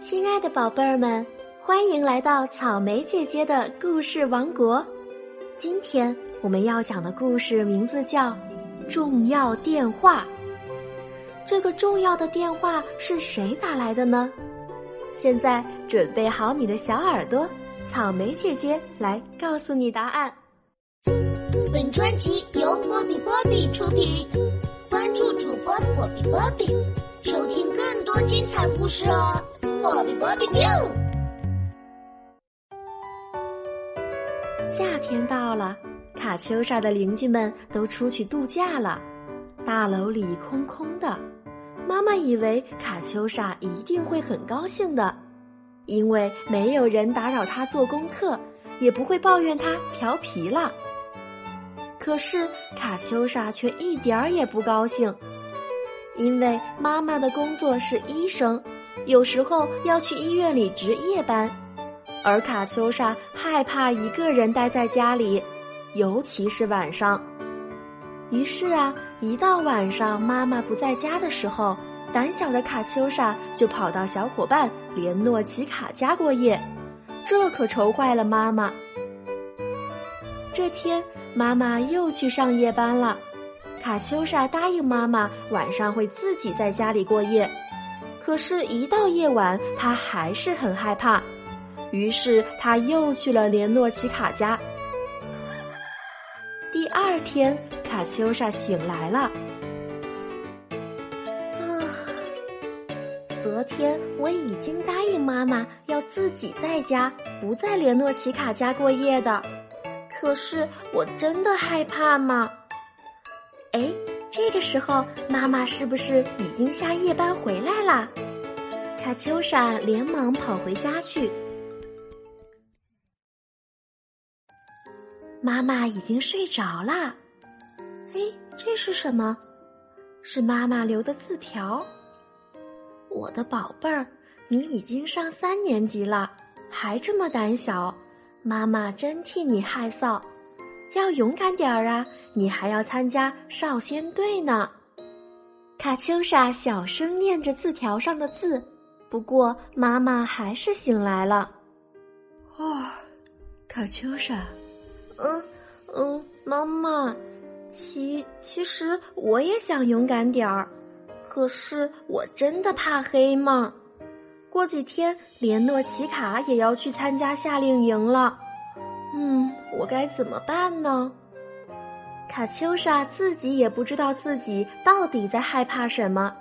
亲爱的宝贝儿们，欢迎来到草莓姐姐的故事王国。今天我们要讲的故事名字叫《重要电话》。这个重要的电话是谁打来的呢？现在准备好你的小耳朵，草莓姐姐来告诉你答案。本专辑由波比波比出品，关注主播波比波比，收听更多精彩故事哦！波比波比 biu。夏天到了，卡秋莎的邻居们都出去度假了，大楼里空空的。妈妈以为卡秋莎一定会很高兴的，因为没有人打扰她做功课，也不会抱怨她调皮了。可是卡秋莎却一点儿也不高兴，因为妈妈的工作是医生，有时候要去医院里值夜班，而卡秋莎害怕一个人待在家里，尤其是晚上。于是啊，一到晚上妈妈不在家的时候，胆小的卡秋莎就跑到小伙伴连诺奇卡家过夜，这可愁坏了妈妈。这天，妈妈又去上夜班了，卡秋莎答应妈妈晚上会自己在家里过夜，可是，一到夜晚，她还是很害怕，于是她又去了连诺奇卡家。第二天。卡秋莎醒来了。啊，昨天我已经答应妈妈要自己在家，不在连诺奇卡家过夜的。可是我真的害怕吗？哎，这个时候妈妈是不是已经下夜班回来啦？卡秋莎连忙跑回家去。妈妈已经睡着了。哎，这是什么？是妈妈留的字条。我的宝贝儿，你已经上三年级了，还这么胆小，妈妈真替你害臊。要勇敢点儿啊！你还要参加少先队呢。卡秋莎小声念着字条上的字，不过妈妈还是醒来了。哦，卡秋莎，嗯嗯，妈妈。其其实我也想勇敢点儿，可是我真的怕黑嘛。过几天连诺奇卡也要去参加夏令营了，嗯，我该怎么办呢？卡秋莎自己也不知道自己到底在害怕什么，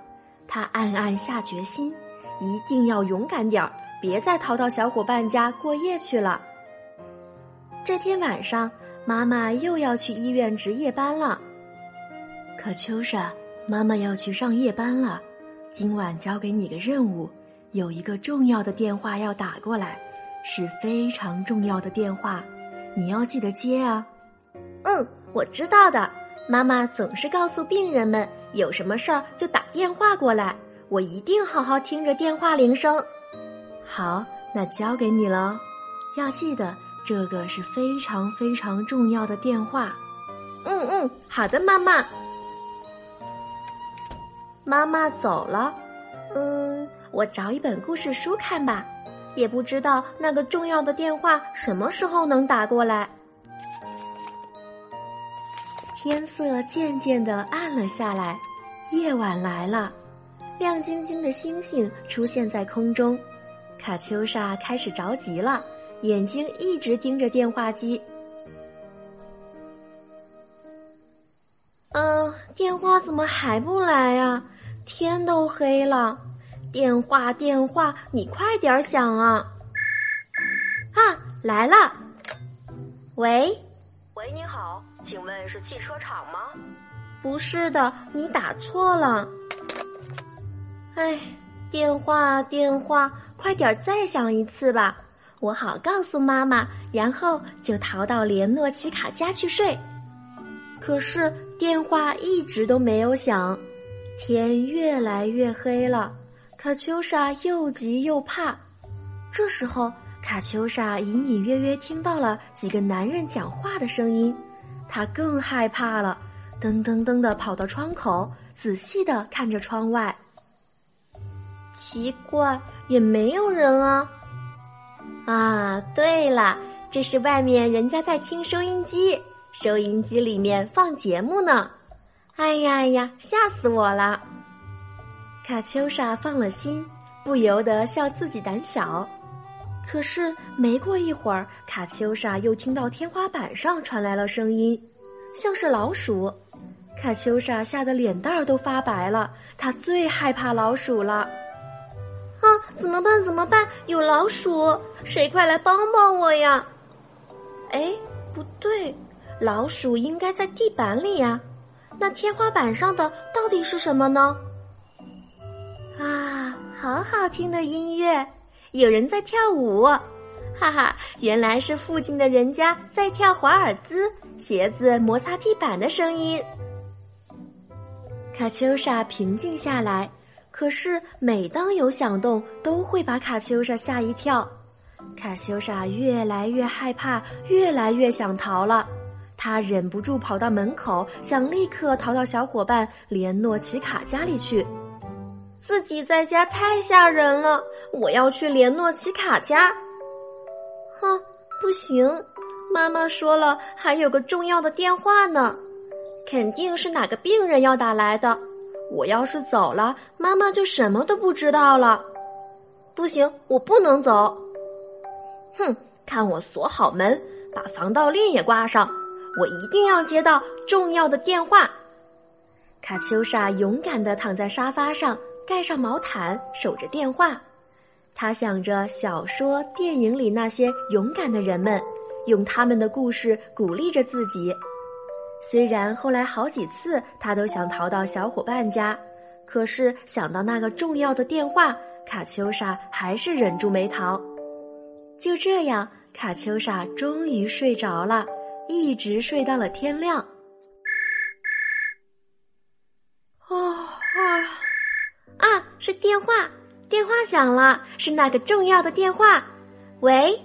她暗暗下决心，一定要勇敢点儿，别再逃到小伙伴家过夜去了。这天晚上。妈妈又要去医院值夜班了，可秋莎，妈妈要去上夜班了。今晚交给你个任务，有一个重要的电话要打过来，是非常重要的电话，你要记得接啊。嗯，我知道的。妈妈总是告诉病人们，有什么事儿就打电话过来，我一定好好听着电话铃声。好，那交给你了，要记得。这个是非常非常重要的电话。嗯嗯，好的，妈妈。妈妈走了。嗯，我找一本故事书看吧。也不知道那个重要的电话什么时候能打过来。天色渐渐的暗了下来，夜晚来了，亮晶晶的星星出现在空中。卡秋莎开始着急了。眼睛一直盯着电话机。嗯，电话怎么还不来呀？天都黑了，电话电话，你快点响啊！啊，来了。喂，喂，你好，请问是汽车厂吗？不是的，你打错了。哎，电话电话，快点再响一次吧。我好告诉妈妈，然后就逃到连诺奇卡家去睡。可是电话一直都没有响，天越来越黑了。卡秋莎又急又怕。这时候，卡秋莎隐隐约约听到了几个男人讲话的声音，她更害怕了，噔噔噔的跑到窗口，仔细的看着窗外。奇怪，也没有人啊。啊，对了，这是外面人家在听收音机，收音机里面放节目呢。哎呀哎呀，吓死我了！卡秋莎放了心，不由得笑自己胆小。可是没过一会儿，卡秋莎又听到天花板上传来了声音，像是老鼠。卡秋莎吓得脸蛋儿都发白了，她最害怕老鼠了。啊，怎么办？怎么办？有老鼠！谁快来帮帮我呀？哎，不对，老鼠应该在地板里呀。那天花板上的到底是什么呢？啊，好好听的音乐，有人在跳舞，哈哈，原来是附近的人家在跳华尔兹，鞋子摩擦地板的声音。卡秋莎平静下来，可是每当有响动，都会把卡秋莎吓一跳。卡秋莎越来越害怕，越来越想逃了。她忍不住跑到门口，想立刻逃到小伙伴连诺奇卡家里去。自己在家太吓人了，我要去连诺奇卡家。哼，不行，妈妈说了，还有个重要的电话呢。肯定是哪个病人要打来的，我要是走了，妈妈就什么都不知道了。不行，我不能走。哼，看我锁好门，把防盗链也挂上，我一定要接到重要的电话。卡秋莎勇敢地躺在沙发上，盖上毛毯，守着电话。他想着小说、电影里那些勇敢的人们，用他们的故事鼓励着自己。虽然后来好几次他都想逃到小伙伴家，可是想到那个重要的电话，卡秋莎还是忍住没逃。就这样，卡秋莎终于睡着了，一直睡到了天亮。哦啊啊！是电话，电话响了，是那个重要的电话。喂，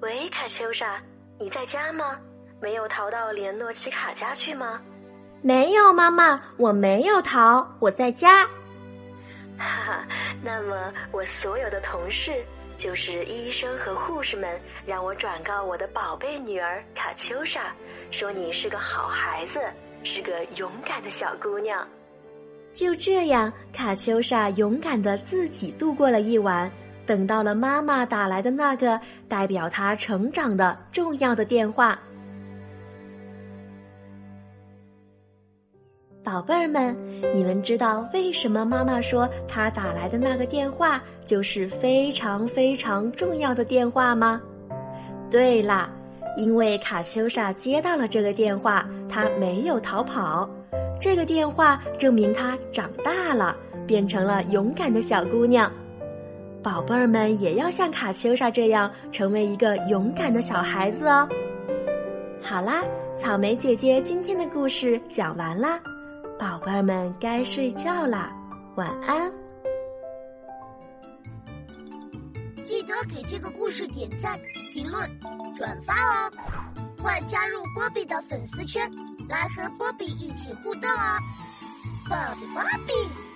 喂，卡秋莎，你在家吗？没有逃到连诺奇卡家去吗？没有，妈妈，我没有逃，我在家。哈哈，那么我所有的同事，就是医生和护士们，让我转告我的宝贝女儿卡秋莎，说你是个好孩子，是个勇敢的小姑娘。就这样，卡秋莎勇敢的自己度过了一晚，等到了妈妈打来的那个代表她成长的重要的电话。宝贝儿们，你们知道为什么妈妈说她打来的那个电话就是非常非常重要的电话吗？对啦，因为卡秋莎接到了这个电话，她没有逃跑。这个电话证明她长大了，变成了勇敢的小姑娘。宝贝儿们也要像卡秋莎这样，成为一个勇敢的小孩子哦。好啦，草莓姐姐今天的故事讲完啦。宝贝儿们该睡觉啦，晚安！记得给这个故事点赞、评论、转发哦！快加入波比的粉丝圈，来和波比一起互动哦！波比，波比。